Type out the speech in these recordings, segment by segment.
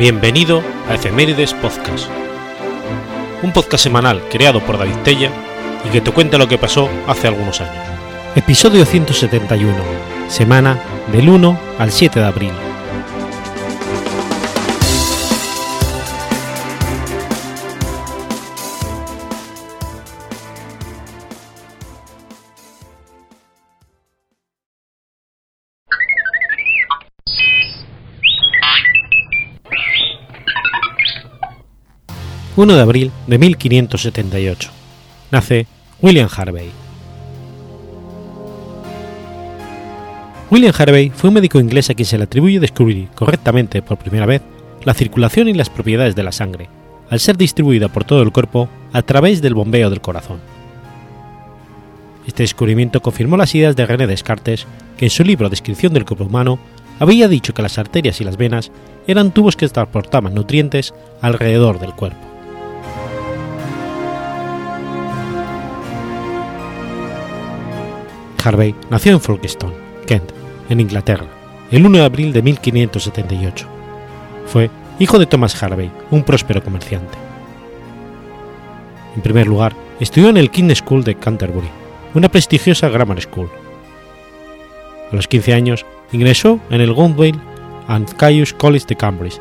Bienvenido a Efemérides Podcast, un podcast semanal creado por David Tella y que te cuenta lo que pasó hace algunos años. Episodio 171, semana del 1 al 7 de abril. 1 de abril de 1578. Nace William Harvey. William Harvey fue un médico inglés a quien se le atribuye descubrir correctamente por primera vez la circulación y las propiedades de la sangre, al ser distribuida por todo el cuerpo a través del bombeo del corazón. Este descubrimiento confirmó las ideas de René Descartes, que en su libro Descripción del cuerpo humano había dicho que las arterias y las venas eran tubos que transportaban nutrientes alrededor del cuerpo. Harvey nació en Folkestone, Kent, en Inglaterra, el 1 de abril de 1578. Fue hijo de Thomas Harvey, un próspero comerciante. En primer lugar, estudió en el King's School de Canterbury, una prestigiosa grammar school. A los 15 años, ingresó en el Gouldale and Caius College de Cambridge,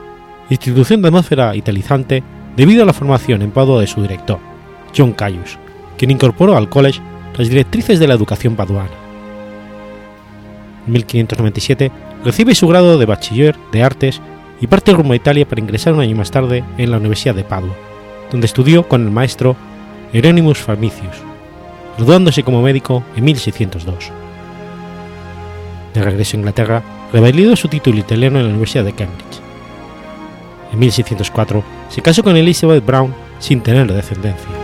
institución de atmósfera italizante debido a la formación en Padua de su director, John Caius, quien incorporó al college las directrices de la educación paduana. En 1597 recibe su grado de bachiller de artes y parte rumbo a Italia para ingresar un año más tarde en la Universidad de Padua, donde estudió con el maestro Hieronymus Famicius, graduándose como médico en 1602. De regreso a Inglaterra, revalidó su título italiano en la Universidad de Cambridge. En 1604 se casó con Elizabeth Brown sin tener descendencia.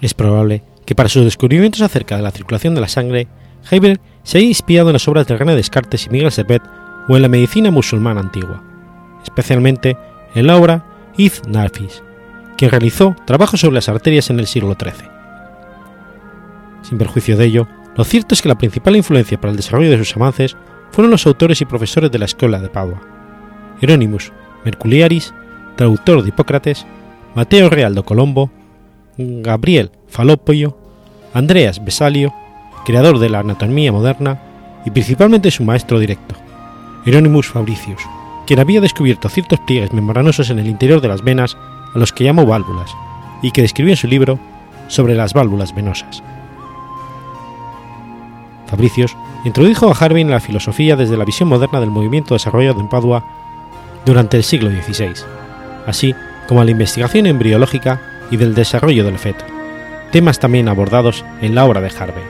Es probable que para sus descubrimientos acerca de la circulación de la sangre, Heiberg se haya inspirado en las obras de René Descartes y Miguel Servet o en la medicina musulmana antigua, especialmente en la obra Iz Nafis, quien realizó trabajos sobre las arterias en el siglo XIII. Sin perjuicio de ello, lo cierto es que la principal influencia para el desarrollo de sus avances fueron los autores y profesores de la escuela de Padua, Hieronymus Merculiaris, traductor de Hipócrates, Mateo Realdo Colombo, Gabriel Falopio, Andreas Besalio, creador de la anatomía moderna, y principalmente su maestro directo, Hieronymus Fabricius, quien había descubierto ciertos pliegues membranosos en el interior de las venas a los que llamó válvulas, y que describió en su libro sobre las válvulas venosas. Fabricius introdujo a Harvey en la filosofía desde la visión moderna del movimiento desarrollado en Padua durante el siglo XVI, así como a la investigación embriológica y del desarrollo del feto, temas también abordados en la obra de Harvey.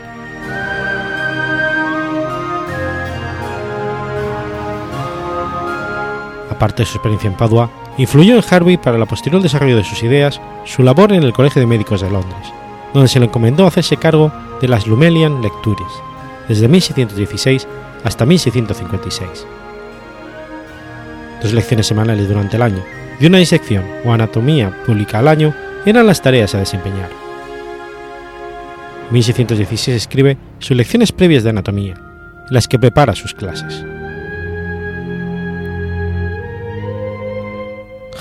Aparte de su experiencia en Padua, influyó en Harvey para el posterior desarrollo de sus ideas su labor en el Colegio de Médicos de Londres, donde se le encomendó hacerse cargo de las Lumelian Lectures, desde 1616 hasta 1656. Dos lecciones semanales durante el año y una disección o anatomía pública al año eran las tareas a desempeñar. En 1616 escribe sus lecciones previas de anatomía, las que prepara sus clases.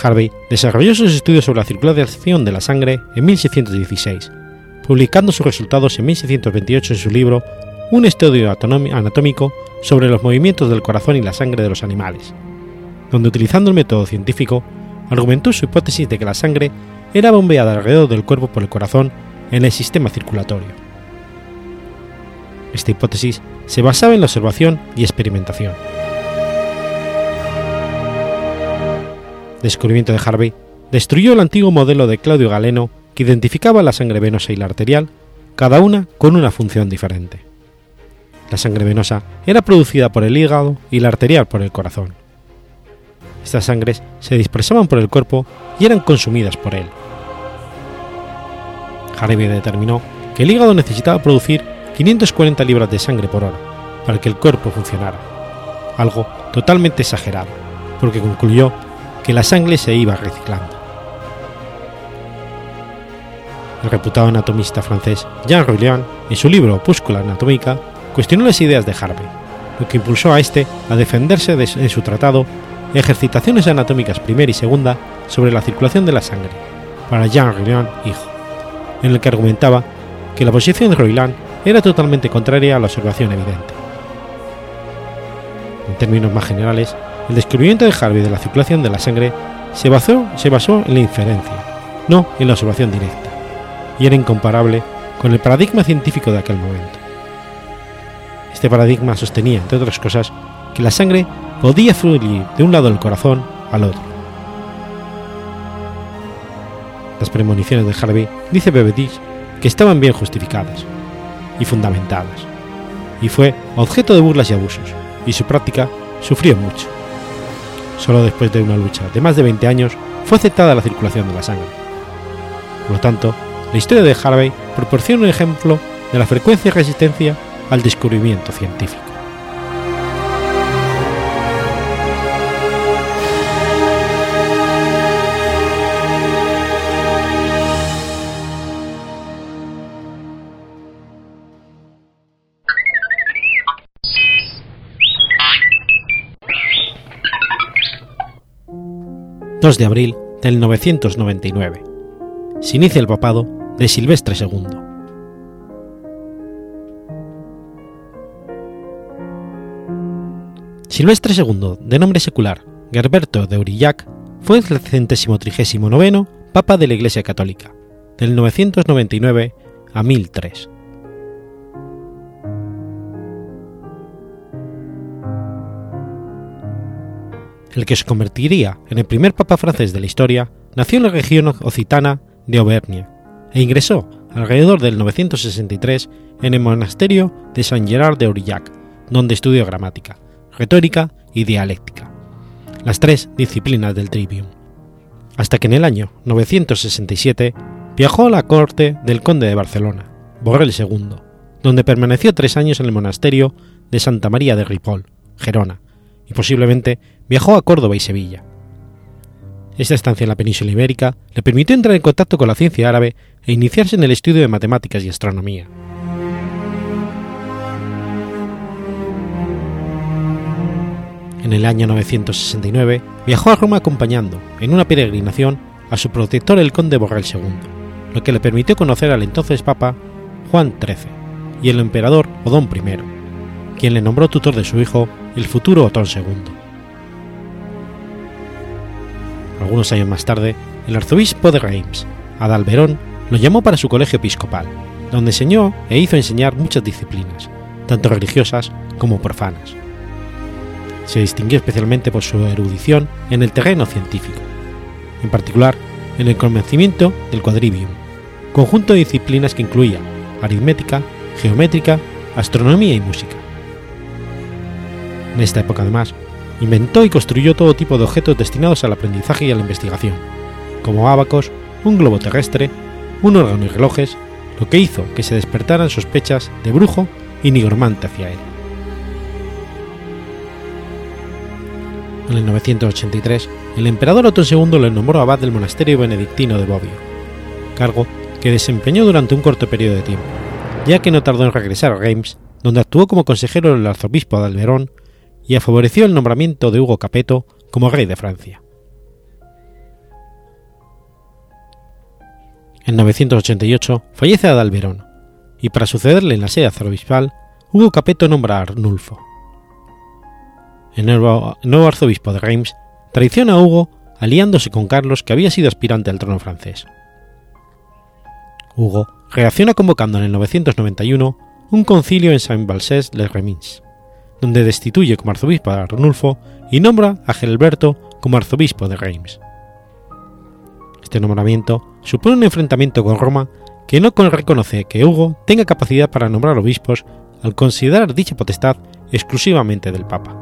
Harvey desarrolló sus estudios sobre la circulación de la sangre en 1616, publicando sus resultados en 1628 en su libro Un estudio anatómico sobre los movimientos del corazón y la sangre de los animales, donde utilizando el método científico argumentó su hipótesis de que la sangre era bombeada alrededor del cuerpo por el corazón en el sistema circulatorio. Esta hipótesis se basaba en la observación y experimentación. El descubrimiento de Harvey destruyó el antiguo modelo de Claudio Galeno que identificaba la sangre venosa y la arterial, cada una con una función diferente. La sangre venosa era producida por el hígado y la arterial por el corazón. Estas sangres se dispersaban por el cuerpo y eran consumidas por él. Harvey determinó que el hígado necesitaba producir 540 libras de sangre por hora para que el cuerpo funcionara, algo totalmente exagerado, porque concluyó que la sangre se iba reciclando. El reputado anatomista francés Jean Roulian, en su libro Opúscula Anatómica, cuestionó las ideas de Harvey, lo que impulsó a este a defenderse de, en su tratado Ejercitaciones anatómicas primera y segunda sobre la circulación de la sangre, para Jean Roland, hijo, en el que argumentaba que la posición de Roland era totalmente contraria a la observación evidente. En términos más generales, el descubrimiento de Harvey de la circulación de la sangre se basó, se basó en la inferencia, no en la observación directa, y era incomparable con el paradigma científico de aquel momento. Este paradigma sostenía, entre otras cosas, que la sangre podía fluir de un lado del corazón al otro. Las premoniciones de Harvey, dice Bebedich, que estaban bien justificadas y fundamentadas, y fue objeto de burlas y abusos, y su práctica sufrió mucho. Solo después de una lucha de más de 20 años fue aceptada la circulación de la sangre. Por lo tanto, la historia de Harvey proporciona un ejemplo de la frecuencia y resistencia al descubrimiento científico. 2 de abril del 999. Se inicia el papado de Silvestre II. Silvestre II, de nombre secular Gerberto de Aurillac, fue el centésimo trigésimo noveno Papa de la Iglesia Católica, del 999 a 1003. El que se convertiría en el primer papa francés de la historia, nació en la región occitana de Auvernia e ingresó alrededor del 963 en el monasterio de Saint Gerard de Aurillac, donde estudió gramática, retórica y dialéctica, las tres disciplinas del trivium, hasta que en el año 967 viajó a la corte del conde de Barcelona, Borrell II, donde permaneció tres años en el monasterio de Santa María de Ripoll, Gerona, y posiblemente viajó a Córdoba y Sevilla. Esta estancia en la península ibérica le permitió entrar en contacto con la ciencia árabe e iniciarse en el estudio de matemáticas y astronomía. En el año 969 viajó a Roma acompañando, en una peregrinación, a su protector el conde Borrell II, lo que le permitió conocer al entonces Papa Juan XIII y el emperador Odón I, quien le nombró tutor de su hijo, el futuro Otón II. Algunos años más tarde, el arzobispo de Reims, Adalberón, lo llamó para su colegio episcopal, donde enseñó e hizo enseñar muchas disciplinas, tanto religiosas como profanas. Se distinguió especialmente por su erudición en el terreno científico, en particular en el convencimiento del quadrivium, conjunto de disciplinas que incluía aritmética, geométrica, astronomía y música. En esta época, además, inventó y construyó todo tipo de objetos destinados al aprendizaje y a la investigación, como abacos, un globo terrestre, un órgano y relojes, lo que hizo que se despertaran sospechas de brujo y nigromante hacia él. En el 983, el emperador Otto II le nombró abad del monasterio benedictino de Bobbio, cargo que desempeñó durante un corto periodo de tiempo, ya que no tardó en regresar a Reims, donde actuó como consejero del arzobispo de Alberón y favoreció el nombramiento de Hugo Capeto como rey de Francia. En 988 fallece Adalberón, y para sucederle en la sede arzobispal, Hugo Capeto nombra a Arnulfo. El nuevo, arzobispo de Reims traiciona a Hugo aliándose con Carlos, que había sido aspirante al trono francés. Hugo reacciona convocando en el 991 un concilio en Saint-Balsès-les-Remins donde destituye como arzobispo a Arnulfo y nombra a Gelberto como arzobispo de Reims. Este nombramiento supone un enfrentamiento con Roma que no reconoce que Hugo tenga capacidad para nombrar obispos al considerar dicha potestad exclusivamente del Papa.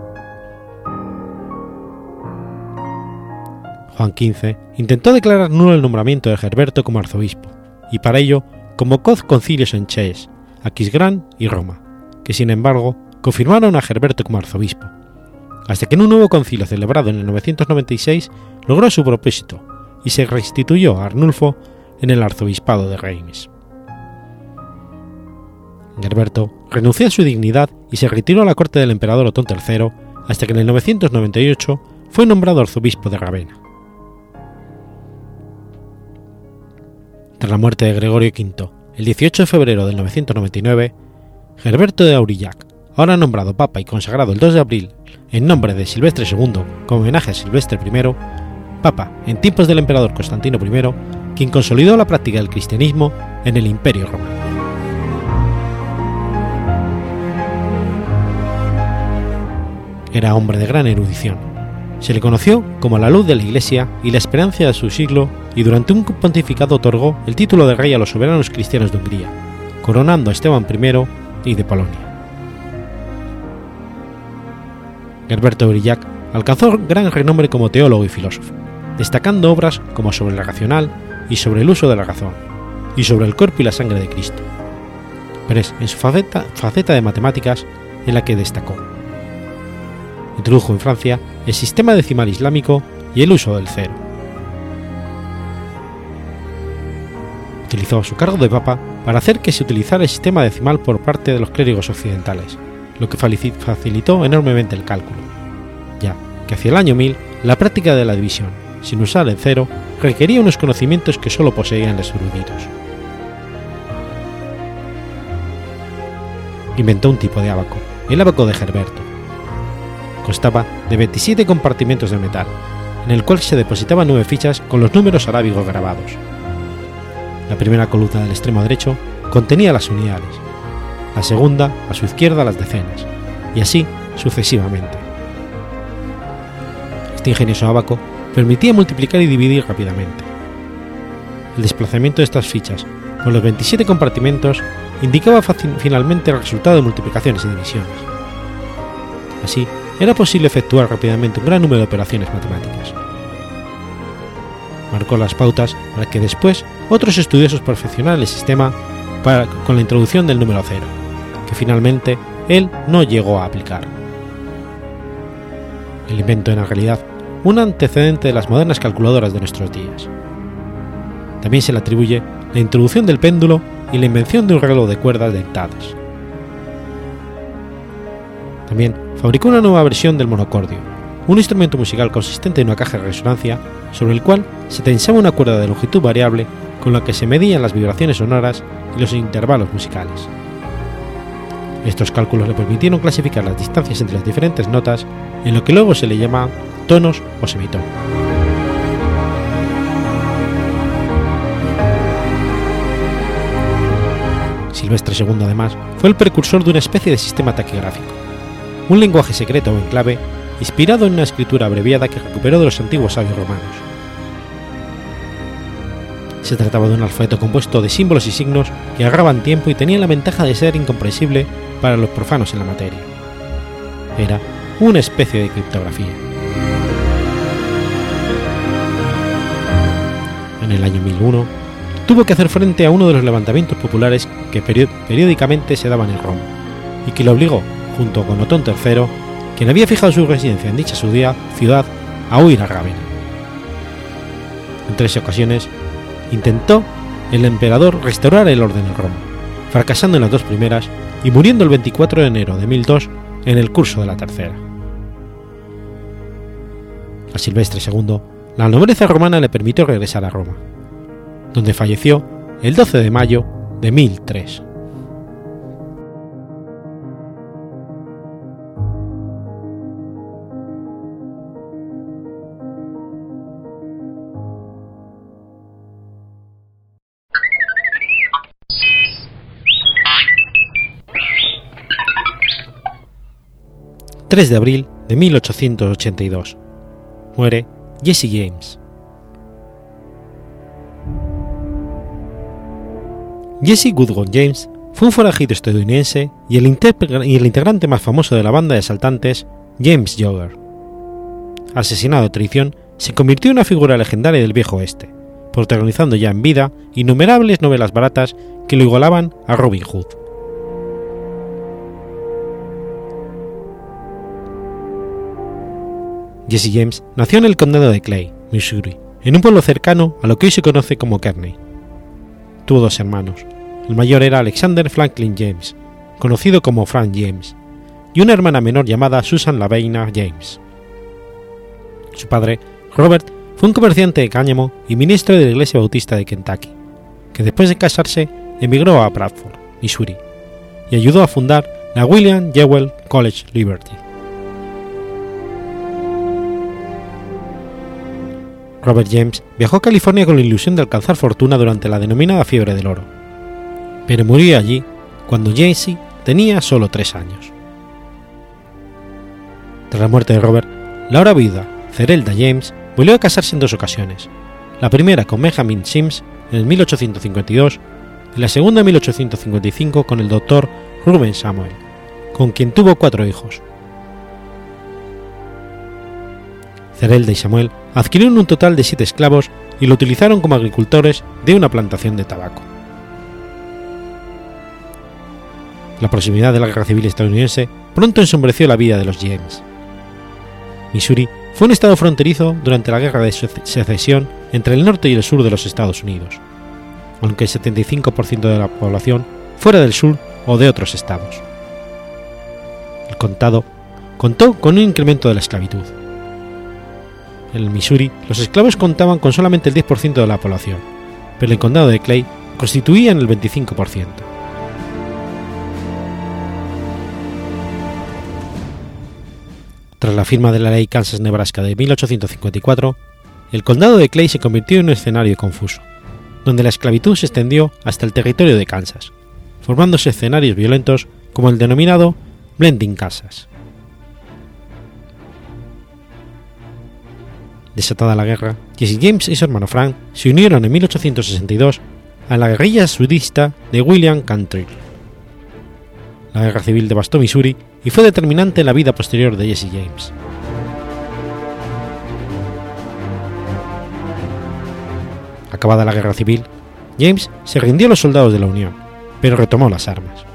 Juan XV intentó declarar nulo el nombramiento de Gerberto como arzobispo, y para ello convocó concilios en Chelles, Aquisgrán y Roma, que sin embargo confirmaron a Gerberto como arzobispo, hasta que en un nuevo concilio celebrado en el 996 logró su propósito y se restituyó a Arnulfo en el arzobispado de Reims. Gerberto renunció a su dignidad y se retiró a la corte del emperador Otón III hasta que en el 998 fue nombrado arzobispo de Ravenna. Tras la muerte de Gregorio V, el 18 de febrero del 999, Gerberto de Aurillac, ahora nombrado papa y consagrado el 2 de abril en nombre de Silvestre II como homenaje a Silvestre I, papa en tiempos del emperador Constantino I, quien consolidó la práctica del cristianismo en el Imperio Romano. Era hombre de gran erudición. Se le conoció como la luz de la Iglesia y la esperanza de su siglo y durante un pontificado otorgó el título de rey a los soberanos cristianos de Hungría, coronando a Esteban I y de Polonia. Gerberto Brillac alcanzó gran renombre como teólogo y filósofo, destacando obras como sobre la racional y sobre el uso de la razón, y sobre el cuerpo y la sangre de Cristo. Pero es en su faceta, faceta de matemáticas en la que destacó introdujo en Francia el sistema decimal islámico y el uso del cero. Utilizó su cargo de papa para hacer que se utilizara el sistema decimal por parte de los clérigos occidentales, lo que facilitó enormemente el cálculo, ya que hacia el año 1000 la práctica de la división, sin usar el cero, requería unos conocimientos que solo poseían los eruditos. Inventó un tipo de abaco, el abaco de Gerberto, Constaba de 27 compartimentos de metal, en el cual se depositaban nueve fichas con los números arábigos grabados. La primera columna del extremo derecho contenía las unidades, la segunda a su izquierda las decenas, y así sucesivamente. Este ingenioso abaco permitía multiplicar y dividir rápidamente. El desplazamiento de estas fichas con los 27 compartimentos indicaba finalmente el resultado de multiplicaciones y divisiones. Así, era posible efectuar rápidamente un gran número de operaciones matemáticas. Marcó las pautas para que después otros estudiosos perfeccionaran el sistema con la introducción del número cero, finalmente él no llegó a aplicar. El invento en realidad un antecedente de las modernas calculadoras de nuestros días. También se le atribuye la introducción del péndulo y la invención de un reloj de cuerdas dentadas. También fabricó una nueva versión del monocordio, un instrumento musical consistente en una caja de resonancia sobre el cual se tensaba una cuerda de longitud variable con la que se medían las vibraciones sonoras y los intervalos musicales. Estos cálculos le permitieron clasificar las distancias entre las diferentes notas en lo que luego se le llama tonos o semitonos. Silvestre II además fue el precursor de una especie de sistema taquigráfico, un lenguaje secreto o en clave inspirado en una escritura abreviada que recuperó de los antiguos sabios romanos. Se trataba de un alfabeto compuesto de símbolos y signos que agarraban tiempo y tenían la ventaja de ser incomprensible para los profanos en la materia. Era una especie de criptografía. En el año 1001, tuvo que hacer frente a uno de los levantamientos populares que periódicamente se daban en Roma, y que le obligó junto con Otón III, quien había fijado su residencia en dicha ciudad, a huir a Ravenna. En tres ocasiones intentó el emperador restaurar el orden en Roma, fracasando en las dos primeras y muriendo el 24 de enero de 1002 en el curso de la tercera. A Silvestre II, la nobleza romana le permitió regresar a Roma, donde falleció el 12 de mayo de 1003. 3 de abril de 1882. Muere Jesse James. Jesse Goodwin James fue un forajido estadounidense y el, integrante más famoso de la banda de asaltantes, James Jogger. Asesinado a traición, se convirtió en una figura legendaria del viejo oeste, protagonizando ya en vida innumerables novelas baratas que lo igualaban a Robin Hood. Jesse James nació en el condado de Clay, Missouri, en un pueblo cercano a lo que hoy se conoce como Kearney. Tuvo dos hermanos. El mayor era Alexander Franklin James, conocido como Frank James, y una hermana menor llamada Susan Laveina James. Su padre, Robert, fue un comerciante de cáñamo y ministro de la Iglesia Bautista de Kentucky, que después de casarse emigró a Bradford, Missouri, y ayudó a fundar la William Jewell College Liberty. Robert James viajó a California con la ilusión de alcanzar fortuna durante la denominada fiebre del oro, pero murió allí cuando Jaycee tenía solo tres años. Tras la muerte de Robert, la ahora viuda James volvió a casarse en dos ocasiones, la primera con Benjamin Sims en el 1852 y la segunda en 1855 con el doctor Ruben Samuel, con quien tuvo cuatro hijos. Cerelda y Samuel adquirieron un total de siete esclavos y lo utilizaron como agricultores de una plantación de tabaco. La proximidad de la guerra civil estadounidense pronto ensombreció la vida de los James. Missouri fue un estado fronterizo durante la guerra de secesión entre el norte y el sur de los Estados Unidos, aunque el 75% de la población fuera del sur o de otros estados. El contado contó con un incremento de la esclavitud. En el Missouri, los esclavos contaban con solamente el 10% de la población, pero el condado de Clay constituían el 25%. Tras la firma de la ley Kansas-Nebraska de 1854, el condado de Clay se convirtió en un escenario confuso, donde la esclavitud se extendió hasta el territorio de Kansas, formándose escenarios violentos como el denominado Blending Kansas. Desatada la guerra, Jesse James y su hermano Frank se unieron en 1862 a la guerrilla sudista de William Cantrell. La guerra civil devastó Missouri y fue determinante en la vida posterior de Jesse James. Acabada la guerra civil, James se rindió a los soldados de la Unión, pero retomó las armas.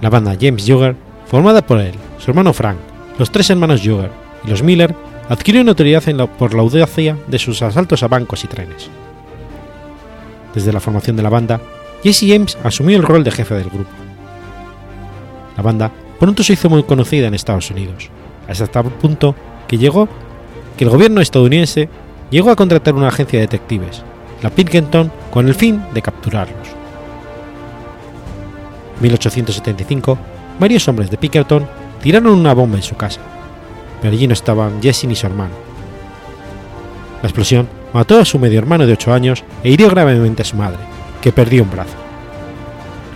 La banda James Jugger, formada por él, su hermano Frank, los tres hermanos Jugger y los Miller, adquirió notoriedad por la audacia de sus asaltos a bancos y trenes. Desde la formación de la banda, Jesse James asumió el rol de jefe del grupo. La banda pronto se hizo muy conocida en Estados Unidos, hasta tal punto que llegó que el gobierno estadounidense llegó a contratar una agencia de detectives, la Pinkerton, con el fin de capturarlos. En 1875, varios hombres de Pinkerton tiraron una bomba en su casa, pero allí no estaban Jesse ni su hermano. La explosión mató a su medio hermano de 8 años e hirió gravemente a su madre, que perdió un brazo.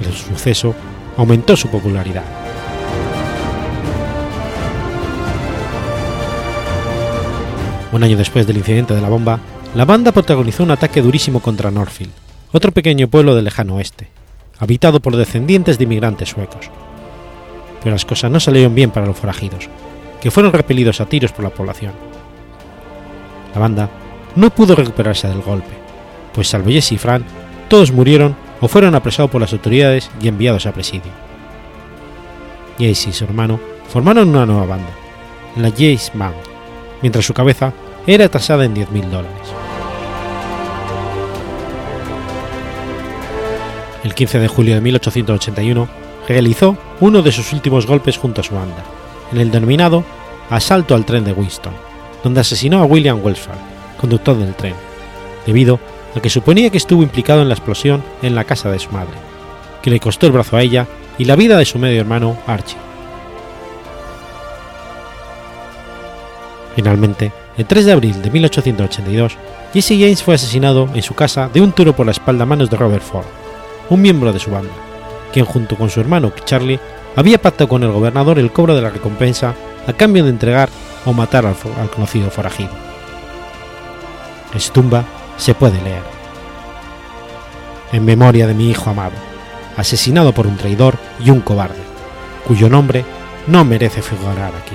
El suceso aumentó su popularidad. Un año después del incidente de la bomba, la banda protagonizó un ataque durísimo contra Norfield, otro pequeño pueblo del lejano oeste, habitado por descendientes de inmigrantes suecos. Pero las cosas no salieron bien para los forajidos, que fueron repelidos a tiros por la población. La banda no pudo recuperarse del golpe, pues salvo Jesse y Fran, todos murieron o fueron apresados por las autoridades y enviados a presidio. Jesse y su hermano formaron una nueva banda, la Jace Band, mientras su cabeza era tasada en 10.000 dólares. El 15 de julio de 1881 realizó uno de sus últimos golpes junto a su banda, en el denominado Asalto al tren de Winston, donde asesinó a William Welsford, conductor del tren, debido a que suponía que estuvo implicado en la explosión en la casa de su madre, que le costó el brazo a ella y la vida de su medio hermano Archie. Finalmente, el 3 de abril de 1882, Jesse James fue asesinado en su casa de un tiro por la espalda a manos de Robert Ford, un miembro de su banda, quien junto con su hermano Charlie había pactado con el gobernador el cobro de la recompensa a cambio de entregar o matar al, conocido forajido. En su tumba se puede leer. En memoria de mi hijo amado, asesinado por un traidor y un cobarde, cuyo nombre no merece figurar aquí.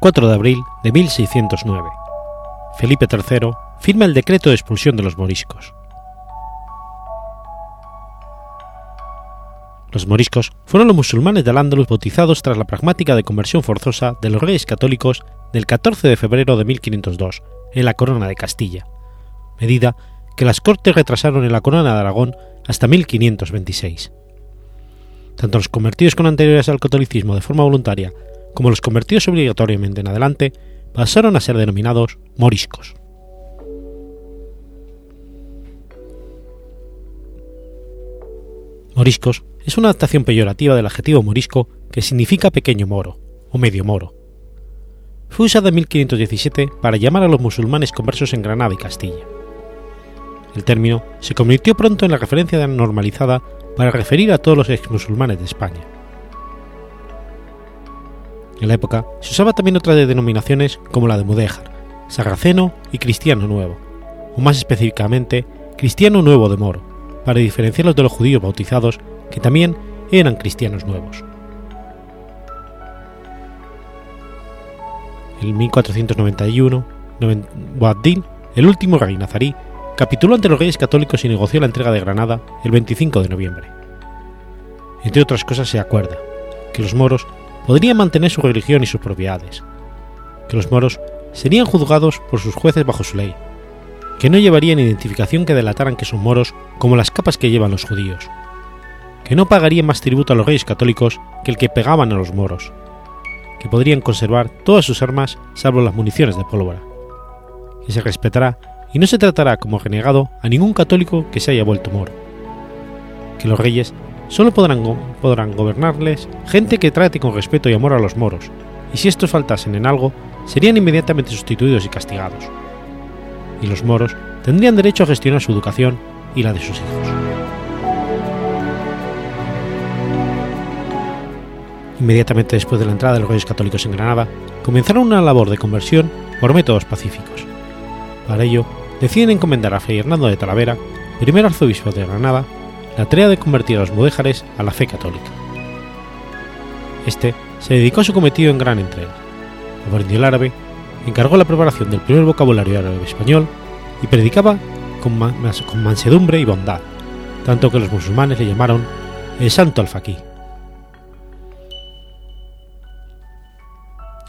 4 de abril de 1609. Felipe III firma el decreto de expulsión de los moriscos. Los moriscos fueron los musulmanes de Al-Ándalus bautizados tras la pragmática de conversión forzosa de los reyes católicos del 14 de febrero de 1502 en la Corona de Castilla, medida que las Cortes retrasaron en la Corona de Aragón hasta 1526. Tanto los convertidos con anteriores al catolicismo de forma voluntaria como los convertidos obligatoriamente en adelante, pasaron a ser denominados moriscos. Moriscos es una adaptación peyorativa del adjetivo morisco que significa pequeño moro o medio moro. Fue usada en 1517 para llamar a los musulmanes conversos en Granada y Castilla. El término se convirtió pronto en la referencia normalizada para referir a todos los ex musulmanes de España. En la época se usaba también otras denominaciones como la de mudéjar, sarraceno y cristiano nuevo, o más específicamente cristiano nuevo de Moro, para diferenciarlos de los judíos bautizados que también eran cristianos nuevos. En 1491, Boabdil, el último rey nazarí, capituló ante los reyes católicos y negoció la entrega de Granada el 25 de noviembre. Entre otras cosas se acuerda que los moros podrían mantener su religión y sus propiedades, que los moros serían juzgados por sus jueces bajo su ley, que no llevarían identificación que delataran que son moros como las capas que llevan los judíos, que no pagarían más tributo a los reyes católicos que el que pegaban a los moros, que podrían conservar todas sus armas salvo las municiones de pólvora, que se respetará y no se tratará como renegado a ningún católico que se haya vuelto moro, que los reyes solo podrán, podrán gobernarles gente que trate con respeto y amor a los moros, y si estos faltasen en algo, serían inmediatamente sustituidos y castigados. Y los moros tendrían derecho a gestionar su educación y la de sus hijos. Inmediatamente después de la entrada de los reyes católicos en Granada, comenzaron una labor de conversión por métodos pacíficos. Para ello, deciden encomendar a Fray Hernando de Talavera, primer arzobispo de Granada, la tarea de convertir a los mudéjares a la fe católica. Este se dedicó a su cometido en gran entrega. Aprendió el árabe, encargó la preparación del primer vocabulario árabe español y predicaba con, mansedumbre y bondad, tanto que los musulmanes le llamaron el Santo Alfaquí.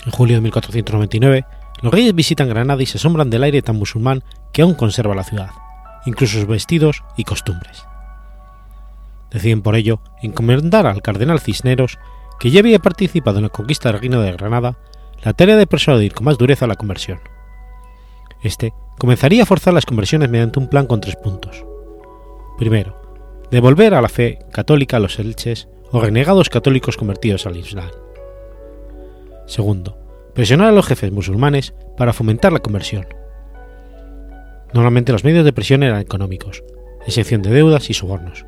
En julio de 1499, los reyes visitan Granada y se asombran del aire tan musulmán que aún conserva la ciudad, incluso sus vestidos y costumbres. Deciden por ello encomendar al cardenal Cisneros, que ya había participado en la conquista del reino de Granada, la tarea de persuadir con más dureza la conversión. Este comenzaría a forzar las conversiones mediante un plan con tres puntos. Primero, devolver a la fe católica a los elches o renegados católicos convertidos al Islam. Segundo, presionar a los jefes musulmanes para fomentar la conversión. Normalmente los medios de presión eran económicos, excepción de deudas y sobornos.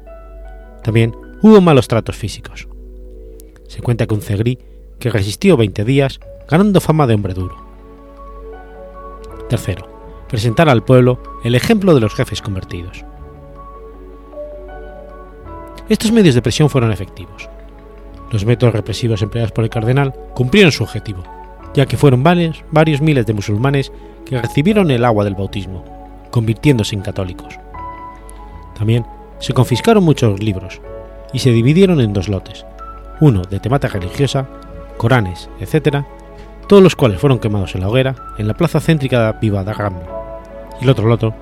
También hubo malos tratos físicos. Se cuenta que un cegrí que resistió 20 días ganando fama de hombre duro. Tercero, presentar al pueblo el ejemplo de los jefes convertidos. Estos medios de presión fueron efectivos. Los métodos represivos empleados por el cardenal cumplieron su objetivo, ya que fueron varios, varios miles de musulmanes que recibieron el agua del bautismo, convirtiéndose en católicos. También se confiscaron muchos libros y se dividieron en dos lotes, uno de temática religiosa, Coranes, etc., todos los cuales fueron quemados en la hoguera en la plaza céntrica de Viva de Ram, y el otro loto,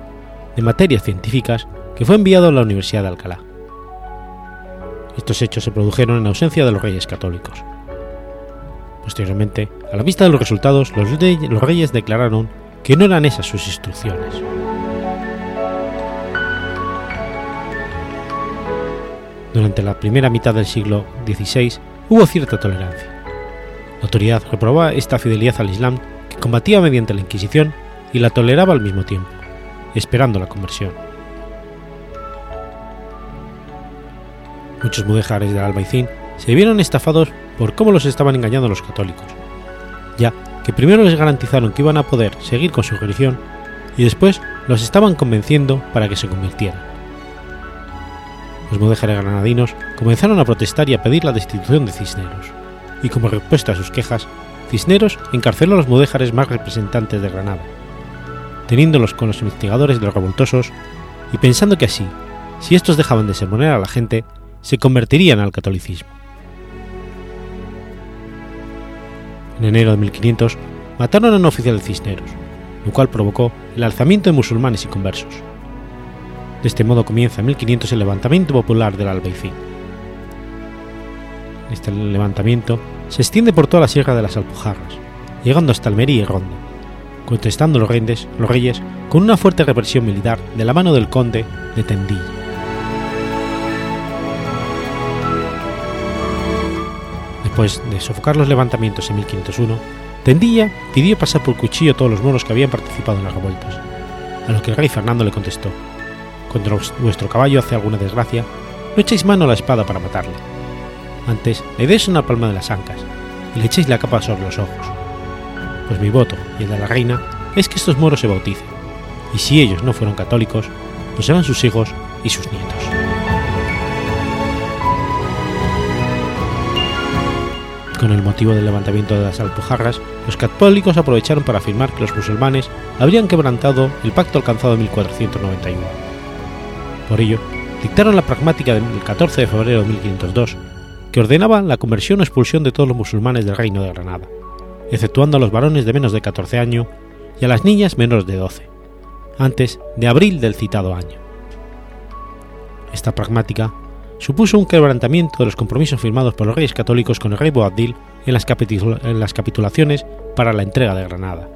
de materias científicas, que fue enviado a la Universidad de Alcalá. Estos hechos se produjeron en ausencia de los reyes católicos. Posteriormente, a la vista de los resultados, los reyes declararon que no eran esas sus instrucciones. Durante la primera mitad del siglo XVI hubo cierta tolerancia. La autoridad reprobaba esta fidelidad al Islam que combatía mediante la Inquisición y la toleraba al mismo tiempo, esperando la conversión. Muchos mudéjares del Albaicín se vieron estafados por cómo los estaban engañando los católicos, ya que primero les garantizaron que iban a poder seguir con su religión y después los estaban convenciendo para que se convirtieran. Los mudéjares granadinos comenzaron a protestar y a pedir la destitución de Cisneros, y como respuesta a sus quejas, Cisneros encarceló a los mudéjares más representantes de Granada, teniéndolos con los investigadores de los revoltosos y pensando que así, si estos dejaban de sermonear a la gente, se convertirían al catolicismo. En enero de 1500 mataron a un oficial de Cisneros, lo cual provocó el alzamiento de musulmanes y conversos. De este modo comienza en 1500 el levantamiento popular del Albaicín. Este levantamiento se extiende por toda la sierra de las Alpujarras, llegando hasta Almería y Ronda, contestando los reyes, con una fuerte represión militar de la mano del conde de Tendilla. Después de sofocar los levantamientos en 1501, Tendilla pidió pasar por cuchillo a todos los moros que habían participado en las revueltas, a lo que el rey Fernando le contestó cuando vuestro caballo hace alguna desgracia, no echéis mano a la espada para matarle. Antes le deis una palma de las ancas y le echéis la capa sobre los ojos. Pues mi voto y el de la reina es que estos moros se bauticen, y si ellos no fueron católicos, pues serán sus hijos y sus nietos. Con el motivo del levantamiento de las Alpujarras, los católicos aprovecharon para afirmar que los musulmanes habrían quebrantado el pacto alcanzado en 1491 por ello, dictaron la pragmática del 14 de febrero de 1502, que ordenaba la conversión o expulsión de todos los musulmanes del Reino de Granada, exceptuando a los varones de menos de 14 años y a las niñas menores de 12, antes de abril del citado año. Esta pragmática supuso un quebrantamiento de los compromisos firmados por los reyes católicos con el rey Boabdil en las, en las capitulaciones para la entrega de Granada,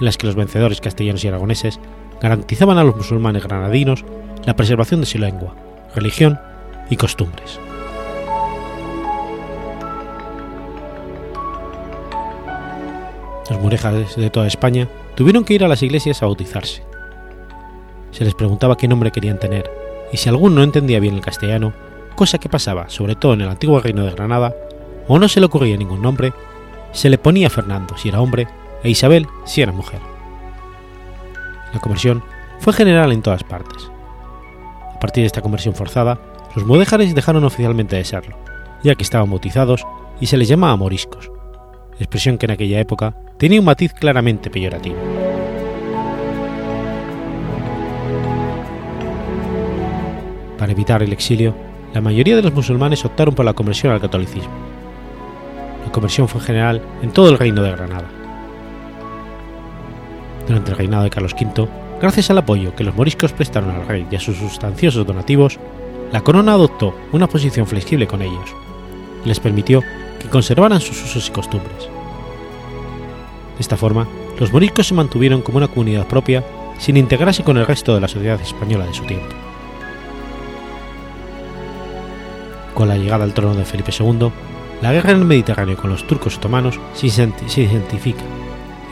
en las que los vencedores castellanos y aragoneses garantizaban a los musulmanes granadinos la preservación de su lengua, religión y costumbres. Los murejas de toda España tuvieron que ir a las iglesias a bautizarse. Se les preguntaba qué nombre querían tener, y si alguno no entendía bien el castellano, cosa que pasaba sobre todo en el antiguo reino de Granada, o no se le ocurría ningún nombre, se le ponía Fernando si era hombre e Isabel si era mujer. La conversión fue general en todas partes. A partir de esta conversión forzada, los mudéjares dejaron oficialmente de serlo, ya que estaban bautizados y se les llamaba moriscos, expresión que en aquella época tenía un matiz claramente peyorativo. Para evitar el exilio, la mayoría de los musulmanes optaron por la conversión al catolicismo. La conversión fue general en todo el reino de Granada. Durante el reinado de Carlos V, Gracias al apoyo que los moriscos prestaron al rey y a sus sustanciosos donativos, la corona adoptó una posición flexible con ellos y les permitió que conservaran sus usos y costumbres. De esta forma, los moriscos se mantuvieron como una comunidad propia sin integrarse con el resto de la sociedad española de su tiempo. Con la llegada al trono de Felipe II, la guerra en el Mediterráneo con los turcos otomanos se identifica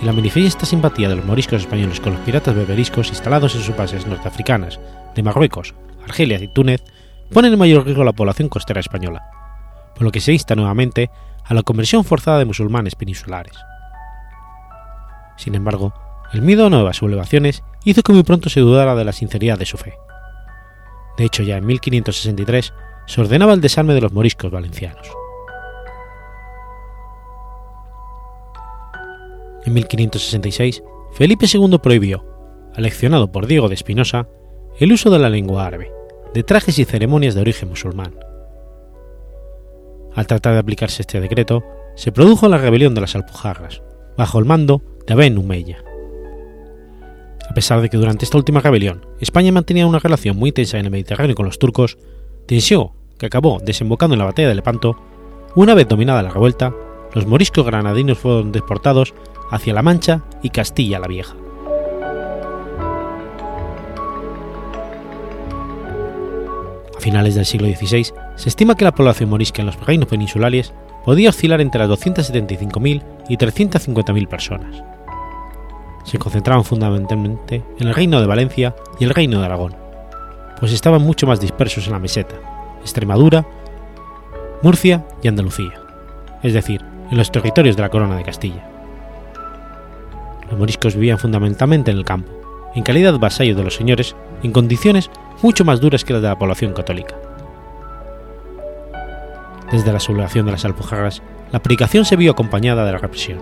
y la manifiesta simpatía de los moriscos españoles con los piratas beberiscos instalados en sus bases norteafricanas de Marruecos, Argelia y Túnez ponen en mayor riesgo a la población costera española, por lo que se insta nuevamente a la conversión forzada de musulmanes peninsulares. Sin embargo, el miedo a nuevas sublevaciones hizo que muy pronto se dudara de la sinceridad de su fe. De hecho, ya en 1563 se ordenaba el desarme de los moriscos valencianos. En 1566, Felipe II prohibió, aleccionado por Diego de Espinosa, el uso de la lengua árabe, de trajes y ceremonias de origen musulmán. Al tratar de aplicarse este decreto, se produjo la rebelión de las Alpujarras, bajo el mando de Aben Umeya. A pesar de que durante esta última rebelión España mantenía una relación muy tensa en el Mediterráneo con los turcos, tensión que acabó desembocando en la batalla de Lepanto, una vez dominada la revuelta, los moriscos granadinos fueron deportados hacia La Mancha y Castilla la Vieja. A finales del siglo XVI, se estima que la población morisca en los reinos peninsulares podía oscilar entre las 275.000 y 350.000 personas. Se concentraban fundamentalmente en el reino de Valencia y el reino de Aragón, pues estaban mucho más dispersos en la meseta, Extremadura, Murcia y Andalucía, es decir, en los territorios de la corona de Castilla. Los moriscos vivían fundamentalmente en el campo, en calidad vasallos de los señores, en condiciones mucho más duras que las de la población católica. Desde la sublevación de las Alpujarras, la predicación se vio acompañada de la represión.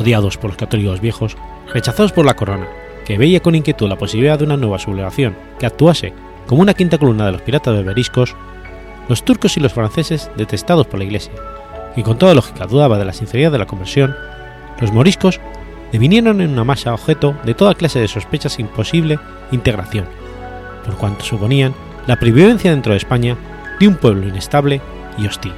Odiados por los católicos viejos, rechazados por la corona, que veía con inquietud la posibilidad de una nueva sublevación que actuase como una quinta columna de los piratas berberiscos, los turcos y los franceses, detestados por la Iglesia, y con toda lógica dudaba de la sinceridad de la conversión, los moriscos devinieron en una masa objeto de toda clase de sospechas imposible integración, por cuanto suponían la previvencia dentro de España de un pueblo inestable y hostil.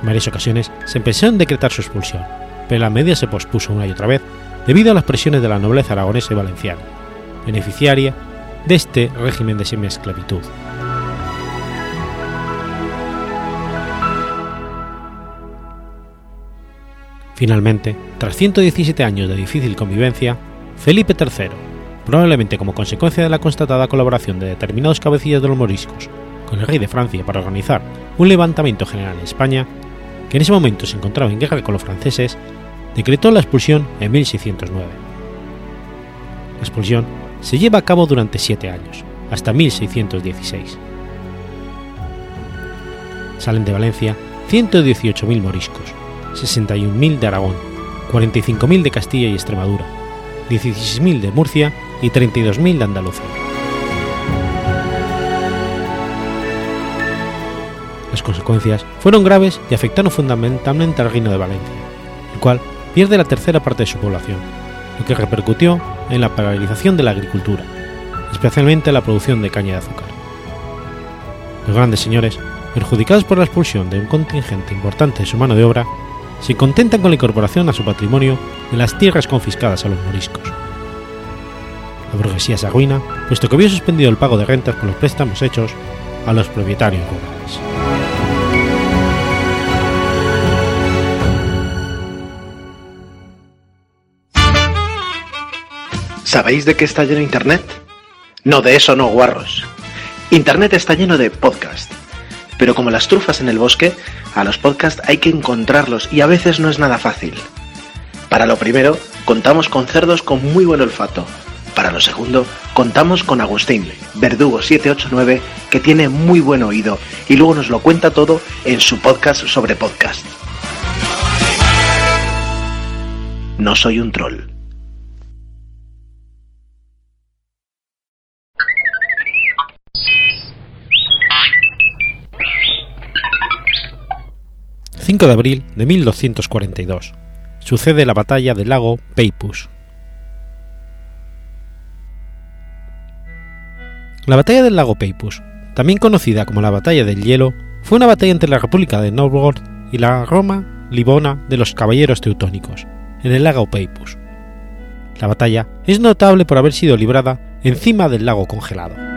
En varias ocasiones se empezó en decretar su expulsión, pero la medida se pospuso una y otra vez debido a las presiones de la nobleza aragonesa y valenciana, beneficiaria de este régimen de semiesclavitud. Finalmente, tras 117 años de difícil convivencia, Felipe III, probablemente como consecuencia de la constatada colaboración de determinados cabecillas de los moriscos con el rey de Francia para organizar un levantamiento general en España, que en ese momento se encontraba en guerra con los franceses, decretó la expulsión en 1609. La expulsión se lleva a cabo durante siete años, hasta 1616. Salen de Valencia 118.000 moriscos, 61.000 de Aragón, 45.000 de Castilla y Extremadura, 16.000 de Murcia y 32.000 de Andalucía. Las consecuencias fueron graves y afectaron fundamentalmente al reino de Valencia, el cual pierde la tercera parte de su población, lo que repercutió en la paralización de la agricultura, especialmente la producción de caña de azúcar. Los grandes señores, perjudicados por la expulsión de un contingente importante de su mano de obra, se contentan con la incorporación a su patrimonio de las tierras confiscadas a los moriscos. La burguesía se arruina, puesto que había suspendido el pago de rentas por los préstamos hechos a los propietarios rurales. ¿Sabéis de qué está lleno Internet? No, de eso no, guarros. Internet está lleno de podcasts. Pero como las trufas en el bosque, a los podcasts hay que encontrarlos y a veces no es nada fácil. Para lo primero, contamos con cerdos con muy buen olfato. Para lo segundo, contamos con Agustín, Verdugo 789, que tiene muy buen oído y luego nos lo cuenta todo en su podcast sobre podcast. No soy un troll. ...5 de abril de 1242... ...sucede la batalla del lago Peipus. La batalla del lago Peipus, también conocida como la batalla del hielo, fue una batalla entre la República de Novgorod y la Roma Libona de los caballeros teutónicos, en el lago Peipus. La batalla es notable por haber sido librada encima del lago congelado.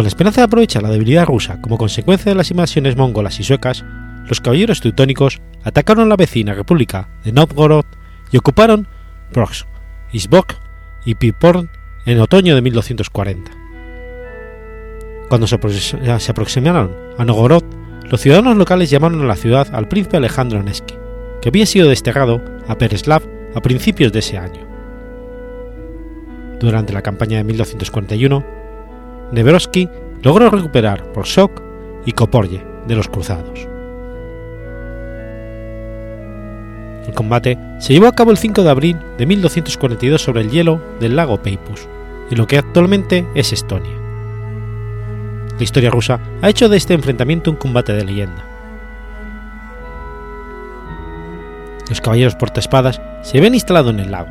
Con la esperanza de aprovechar la debilidad rusa como consecuencia de las invasiones mongolas y suecas, los caballeros teutónicos atacaron la vecina República de Novgorod y ocuparon Prox, Isbok y Piporn en otoño de 1240. Cuando se, aproximaron a Novgorod, los ciudadanos locales llamaron a la ciudad al príncipe Alejandro Nevsky, que había sido desterrado a Pereslav a principios de ese año. Durante la campaña de 1241, Neverovsky logró recuperar Borsok y Koporje de los cruzados. El combate se llevó a cabo el 5 de abril de 1242 sobre el hielo del lago Peipus, en lo que actualmente es Estonia. La historia rusa ha hecho de este enfrentamiento un combate de leyenda. Los caballeros portaespadas se habían instalado en el lago.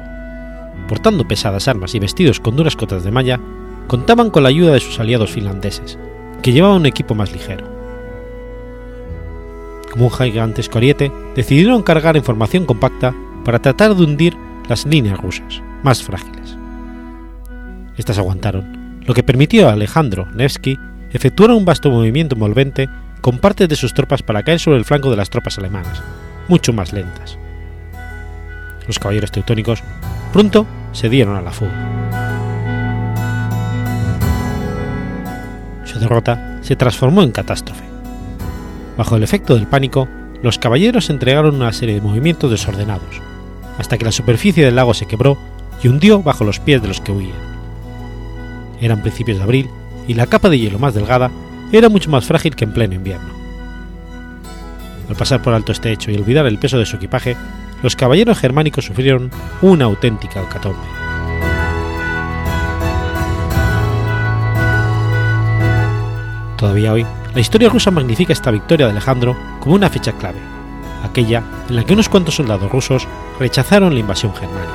Portando pesadas armas y vestidos con duras cotas de malla, contaban con la ayuda de sus aliados finlandeses, que llevaban un equipo más ligero. Como un gigantesco ariete, decidieron cargar en formación compacta para tratar de hundir las líneas rusas, más frágiles. Estas aguantaron, lo que permitió a Alejandro Nevsky efectuar un vasto movimiento envolvente con partes de sus tropas para caer sobre el flanco de las tropas alemanas, mucho más lentas. Los caballeros teutónicos pronto se dieron a la fuga. Su derrota se transformó en catástrofe. Bajo el efecto del pánico, los caballeros entregaron una serie de movimientos desordenados, hasta que la superficie del lago se quebró y hundió bajo los pies de los que huían. Eran principios de abril y la capa de hielo más delgada era mucho más frágil que en pleno invierno. Al pasar por alto este hecho y olvidar el peso de su equipaje, los caballeros germánicos sufrieron una auténtica hecatombe. Todavía hoy, la historia rusa magnifica esta victoria de Alejandro como una fecha clave, aquella en la que unos cuantos soldados rusos rechazaron la invasión germánica.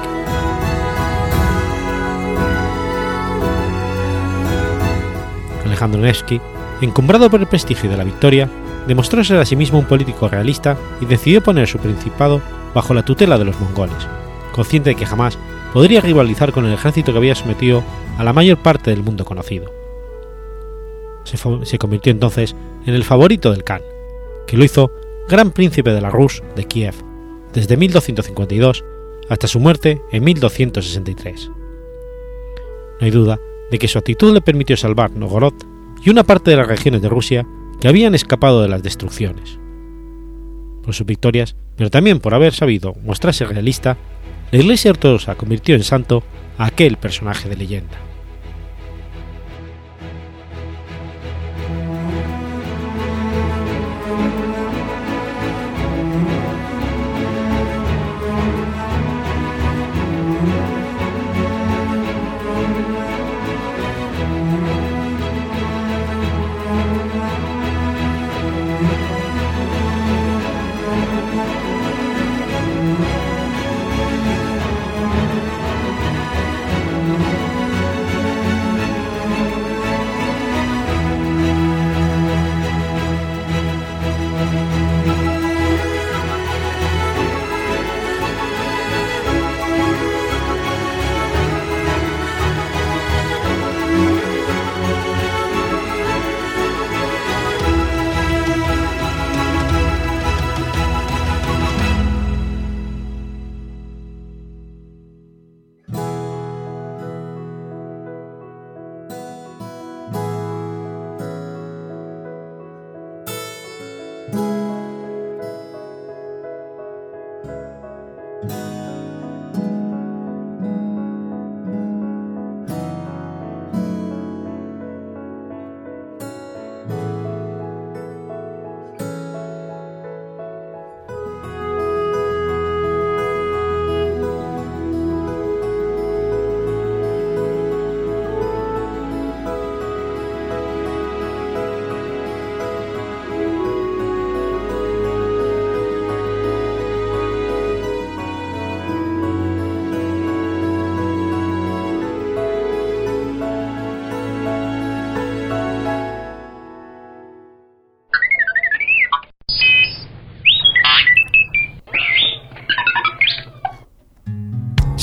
Alejandro Nevsky, encumbrado por el prestigio de la victoria, demostró ser a sí mismo un político realista y decidió poner su principado bajo la tutela de los mongoles, consciente de que jamás podría rivalizar con el ejército que había sometido a la mayor parte del mundo conocido. Se, convirtió entonces en el favorito del Khan, que lo hizo gran príncipe de la Rus de Kiev desde 1252 hasta su muerte en 1263. No hay duda de que su actitud le permitió salvar Novgorod y una parte de las regiones de Rusia que habían escapado de las destrucciones. Por sus victorias, pero también por haber sabido mostrarse realista, la Iglesia Ortodoxa convirtió en santo a aquel personaje de leyenda.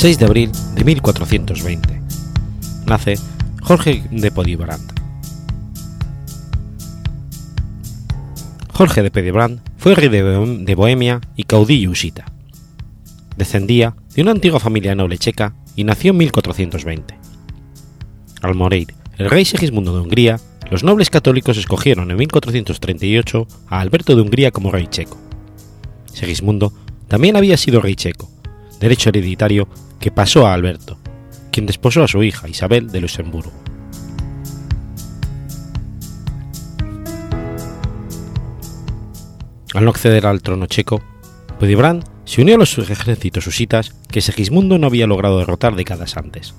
6 de abril de 1420. Nace Jorge de Podibrand. Jorge de Podibrand fue rey de Bohemia y caudillo usita. Descendía de una antigua familia noble checa y nació en 1420. Al morir el rey Segismundo de Hungría, los nobles católicos escogieron en 1438 a Alberto de Hungría como rey checo. Segismundo también había sido rey checo, derecho hereditario que pasó a Alberto, quien desposó a su hija Isabel de Luxemburgo. Al no acceder al trono checo, Pudibrand se unió a los ejércitos husitas que Segismundo no había logrado derrotar décadas antes.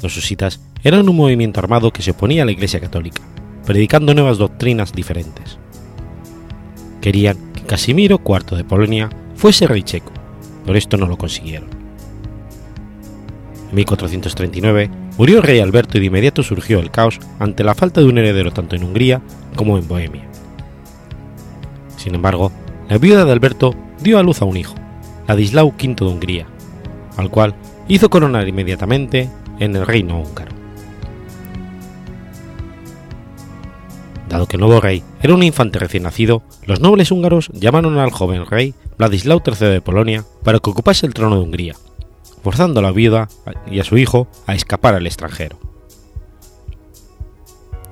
Los husitas eran un movimiento armado que se oponía a la Iglesia Católica, predicando nuevas doctrinas diferentes. Querían que Casimiro IV de Polonia fuese rey checo, pero esto no lo consiguieron. En 1439 murió el rey Alberto y de inmediato surgió el caos ante la falta de un heredero tanto en Hungría como en Bohemia. Sin embargo, la viuda de Alberto dio a luz a un hijo, Ladislao V de Hungría, al cual hizo coronar inmediatamente en el reino húngaro. Dado que el nuevo rey era un infante recién nacido, los nobles húngaros llamaron al joven rey Vladislao III de Polonia para que ocupase el trono de Hungría, forzando a la viuda y a su hijo a escapar al extranjero.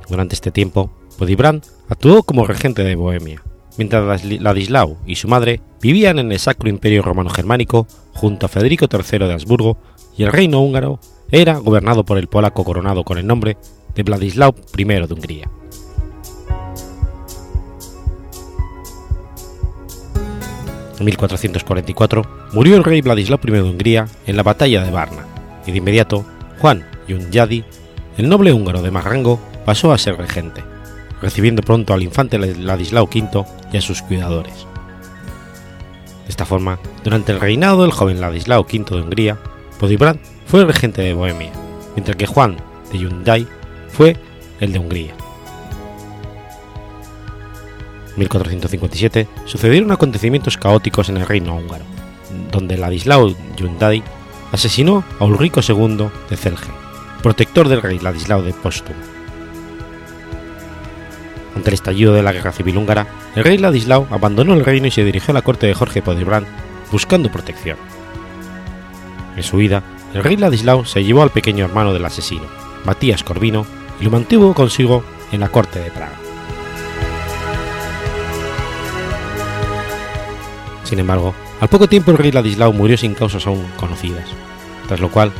Durante este tiempo, Podibrand actuó como regente de Bohemia, mientras Ladislao y su madre vivían en el Sacro Imperio Romano Germánico junto a Federico III de Habsburgo y el reino húngaro era gobernado por el polaco coronado con el nombre de Vladislao I de Hungría. En 1444 murió el rey Vladislao I de Hungría en la batalla de Varna, y de inmediato Juan Yunyadi, el noble húngaro de más rango, pasó a ser regente, recibiendo pronto al infante Ladislao V y a sus cuidadores. De esta forma, durante el reinado del joven Ladislao V de Hungría, Podibrand fue el regente de Bohemia, mientras que Juan de Hyundai fue el de Hungría. 1457 sucedieron acontecimientos caóticos en el reino húngaro, donde Ladislao Hyundai asesinó a Ulrico II de Celje, protector del rey Ladislao de Postum. Ante el estallido de la guerra civil húngara, el rey Ladislao abandonó el reino y se dirigió a la corte de Jorge Podibrand buscando protección. En su huida, el rey Ladislao se llevó al pequeño hermano del asesino, Matías Corvino, y lo mantuvo consigo en la corte de Praga. Sin embargo, al poco tiempo el rey Ladislao murió sin causas aún conocidas, tras lo cual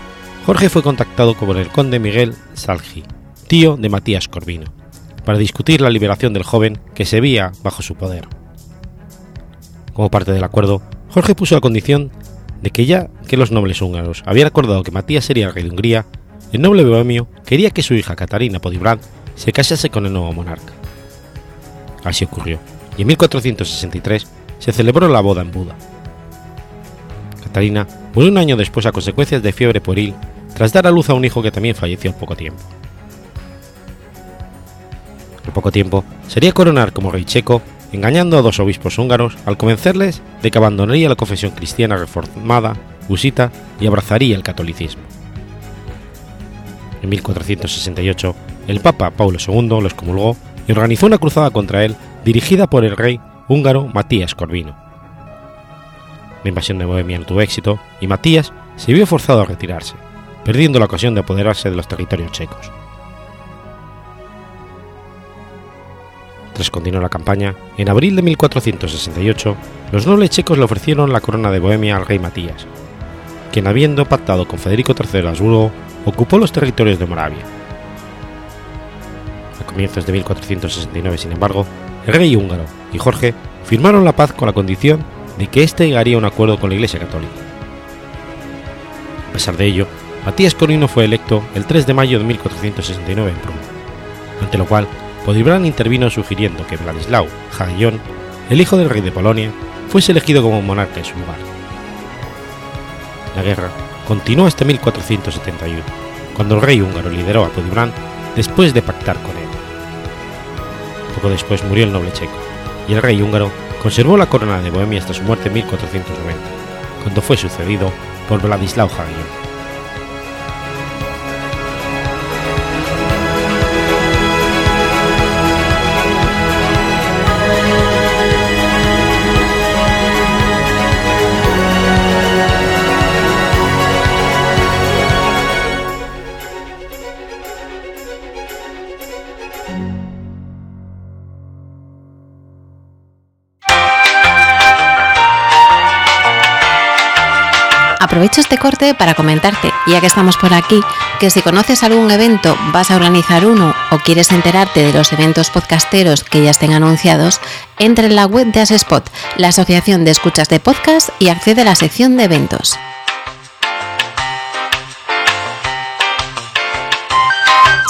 Jorge fue contactado por el conde Miguel Salgi, tío de Matías Corvino, para discutir la liberación del joven que se veía bajo su poder. Como parte del acuerdo, Jorge puso la condición de que ya que los nobles húngaros habían acordado que Matías sería el rey de Hungría, el noble bohemio quería que su hija Catarina Podibrand se casase con el nuevo monarca. Así ocurrió, y en 1463 se celebró la boda en Buda. Catarina murió un año después a consecuencias de fiebre pueril tras dar a luz a un hijo que también falleció al poco tiempo. Al poco tiempo sería coronar como rey checo, engañando a dos obispos húngaros al convencerles de que abandonaría la confesión cristiana reformada, husita y abrazaría el catolicismo. En 1468, el Papa Paulo II los comulgó y organizó una cruzada contra él dirigida por el rey húngaro Matías Corvino. La invasión de Bohemia no tuvo éxito y Matías se vio forzado a retirarse, perdiendo la ocasión de apoderarse de los territorios checos. Tras continuar la campaña, en abril de 1468, los nobles checos le ofrecieron la corona de Bohemia al rey Matías, quien habiendo pactado con Federico III de Habsburgo, ocupó los territorios de Moravia. A comienzos de 1469, sin embargo, el rey húngaro y Jorge firmaron la paz con la condición de que éste haría un acuerdo con la Iglesia Católica. A pesar de ello, Matías Corvino fue electo el 3 de mayo de 1469 en Prüm, ante lo cual Podibrán intervino sugiriendo que Vladislao Jagellón, el hijo del rey de Polonia, fuese elegido como monarca en su lugar. La guerra continuó hasta 1471, cuando el rey húngaro lideró a Podibrán después de pactar con él. Poco después murió el noble checo, y el rey húngaro conservó la corona de Bohemia hasta su muerte en 1490, cuando fue sucedido por Vladislao Jagellón. Aprovecho este corte para comentarte, ya que estamos por aquí, que si conoces algún evento, vas a organizar uno o quieres enterarte de los eventos podcasteros que ya estén anunciados, entra en la web de Asespot, la Asociación de Escuchas de Podcast, y accede a la sección de eventos.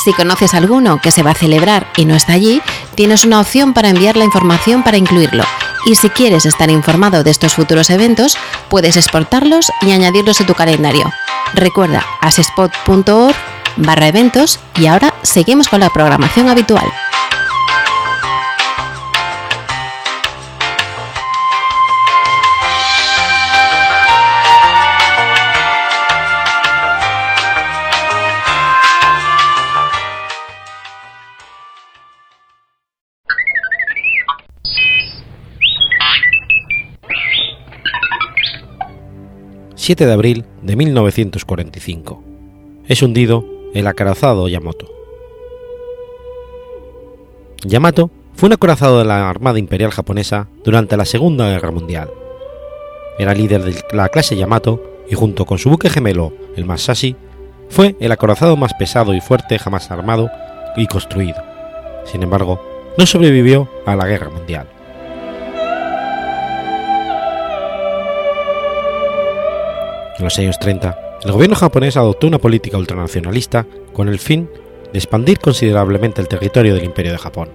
Si conoces alguno que se va a celebrar y no está allí, tienes una opción para enviar la información para incluirlo. Y si quieres estar informado de estos futuros eventos, puedes exportarlos y añadirlos a tu calendario. Recuerda asespot.org barra eventos y ahora seguimos con la programación habitual. 7 de abril de 1945. Es hundido el acorazado Yamato. Yamato fue un acorazado de la Armada Imperial japonesa durante la Segunda Guerra Mundial. Era líder de la clase Yamato y junto con su buque gemelo, el Masashi, fue el acorazado más pesado y fuerte jamás armado y construido. Sin embargo, no sobrevivió a la Guerra Mundial. En los años 30, el gobierno japonés adoptó una política ultranacionalista con el fin de expandir considerablemente el territorio del Imperio de Japón.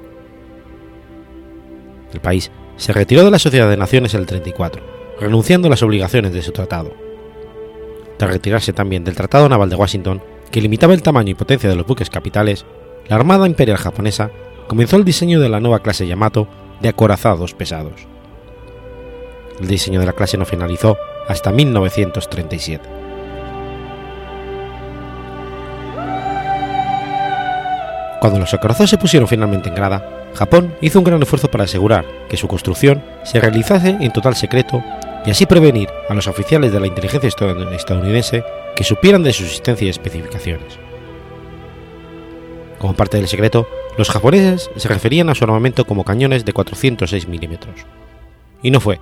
El país se retiró de la Sociedad de Naciones en el 34, renunciando a las obligaciones de su tratado. Tras retirarse también del Tratado Naval de Washington, que limitaba el tamaño y potencia de los buques capitales, la Armada Imperial japonesa comenzó el diseño de la nueva clase Yamato de acorazados pesados. El diseño de la clase no finalizó hasta 1937. Cuando los acorazados se pusieron finalmente en grada, Japón hizo un gran esfuerzo para asegurar que su construcción se realizase en total secreto y así prevenir a los oficiales de la inteligencia estadounidense que supieran de su existencia y especificaciones. Como parte del secreto, los japoneses se referían a su armamento como cañones de 406 milímetros. Y no fue,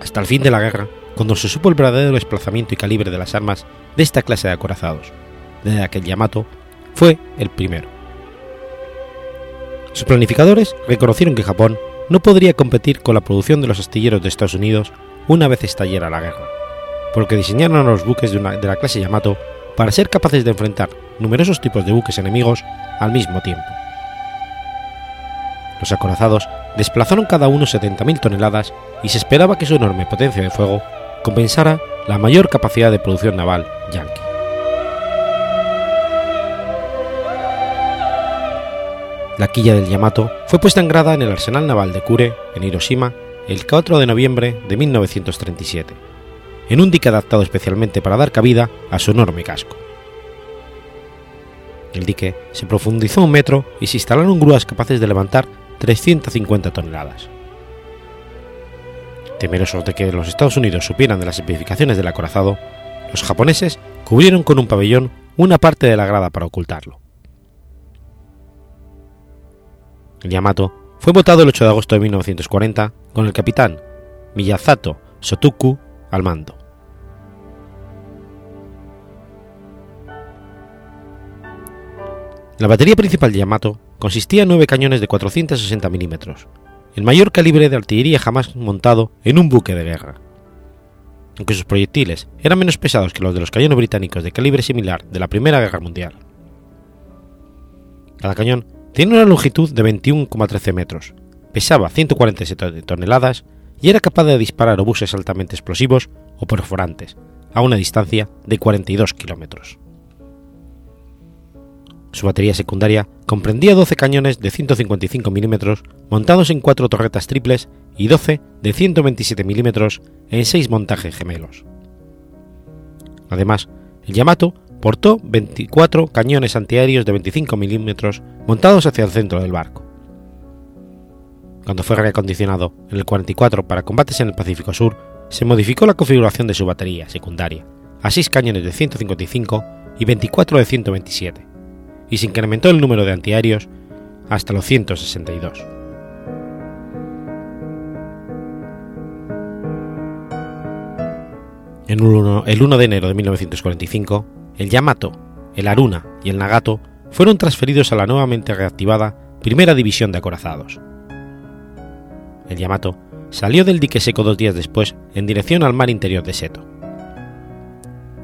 hasta el fin de la guerra, cuando se supo el verdadero desplazamiento y calibre de las armas de esta clase de acorazados, desde aquel Yamato, fue el primero. Sus planificadores reconocieron que Japón no podría competir con la producción de los astilleros de Estados Unidos una vez estallara la guerra, porque diseñaron a los buques de, de la clase Yamato para ser capaces de enfrentar numerosos tipos de buques enemigos al mismo tiempo. Los acorazados desplazaron cada uno 70.000 toneladas y se esperaba que su enorme potencia de fuego compensara la mayor capacidad de producción naval yankee. La quilla del Yamato fue puesta en grada en el arsenal naval de Kure, en Hiroshima, el 4 de noviembre de 1937, en un dique adaptado especialmente para dar cabida a su enorme casco. El dique se profundizó un metro y se instalaron grúas capaces de levantar 350 toneladas. Temerosos de que los Estados Unidos supieran de las especificaciones del acorazado, los japoneses cubrieron con un pabellón una parte de la grada para ocultarlo. El Yamato fue votado el 8 de agosto de 1940 con el capitán Miyazato Sotuku al mando. La batería principal de Yamato consistía en nueve cañones de 460 milímetros, el mayor calibre de artillería jamás montado en un buque de guerra. Aunque sus proyectiles eran menos pesados que los de los cañones británicos de calibre similar de la Primera Guerra Mundial. Cada cañón tiene una longitud de 21,13 metros, pesaba 147 toneladas y era capaz de disparar obuses altamente explosivos o perforantes a una distancia de 42 kilómetros. Su batería secundaria comprendía 12 cañones de 155 mm montados en cuatro torretas triples y 12 de 127 mm en seis montajes gemelos. Además, el Yamato portó 24 cañones antiaéreos de 25 mm montados hacia el centro del barco. Cuando fue reacondicionado en el 44 para combates en el Pacífico Sur, se modificó la configuración de su batería secundaria a 6 cañones de 155 y 24 de 127 y se incrementó el número de antiaéreos hasta los 162. En el 1 de enero de 1945, el Yamato, el Aruna y el Nagato fueron transferidos a la nuevamente reactivada Primera División de Acorazados. El Yamato salió del dique seco dos días después en dirección al mar interior de Seto.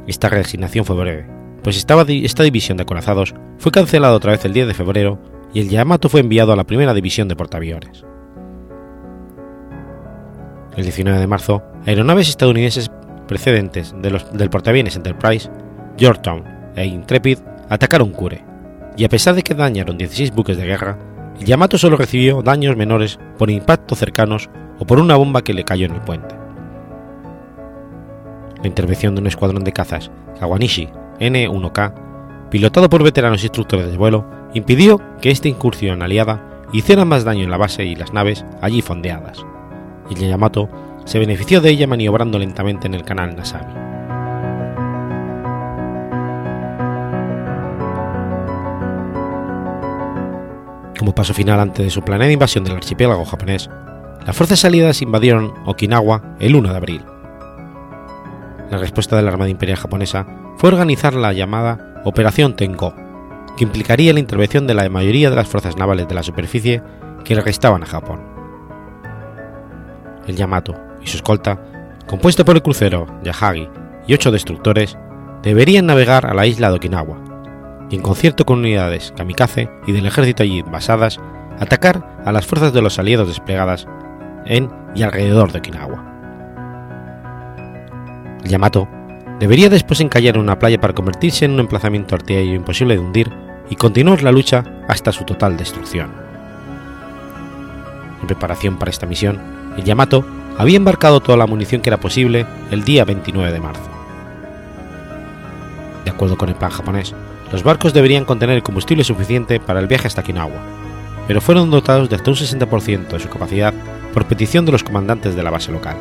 Esta reasignación fue breve, pues estaba esta división de acorazados fue cancelada otra vez el 10 de febrero y el Yamato fue enviado a la primera división de portaaviones. El 19 de marzo, aeronaves estadounidenses precedentes de los- del portaaviones Enterprise, Georgetown e Intrepid atacaron Kure, y a pesar de que dañaron 16 buques de guerra, el Yamato solo recibió daños menores por impactos cercanos o por una bomba que le cayó en el puente. La intervención de un escuadrón de cazas, Kawanishi N-1K, pilotado por veteranos instructores de vuelo, impidió que esta incursión aliada hiciera más daño en la base y las naves allí fondeadas, y el Yamato se benefició de ella maniobrando lentamente en el canal Nasami. Como paso final antes de su planeada invasión del archipiélago japonés, las fuerzas aliadas invadieron Okinawa el 1 de abril. La respuesta de la Armada Imperial japonesa fue organizar la llamada Operación Tenko, que implicaría la intervención de la mayoría de las fuerzas navales de la superficie que restaban a Japón. El Yamato y su escolta, compuesto por el crucero Yahagi y ocho destructores, deberían navegar a la isla de Okinawa, y en concierto con unidades kamikaze y del ejército allí basadas, atacar a las fuerzas de los aliados desplegadas en y alrededor de Okinawa. El Yamato debería después encallar en una playa para convertirse en un emplazamiento artillero imposible de hundir y continuar la lucha hasta su total destrucción. En preparación para esta misión, el Yamato había embarcado toda la munición que era posible el día 29 de marzo. De acuerdo con el plan japonés, los barcos deberían contener combustible suficiente para el viaje hasta Okinawa, pero fueron dotados de hasta un 60% de su capacidad por petición de los comandantes de la base local.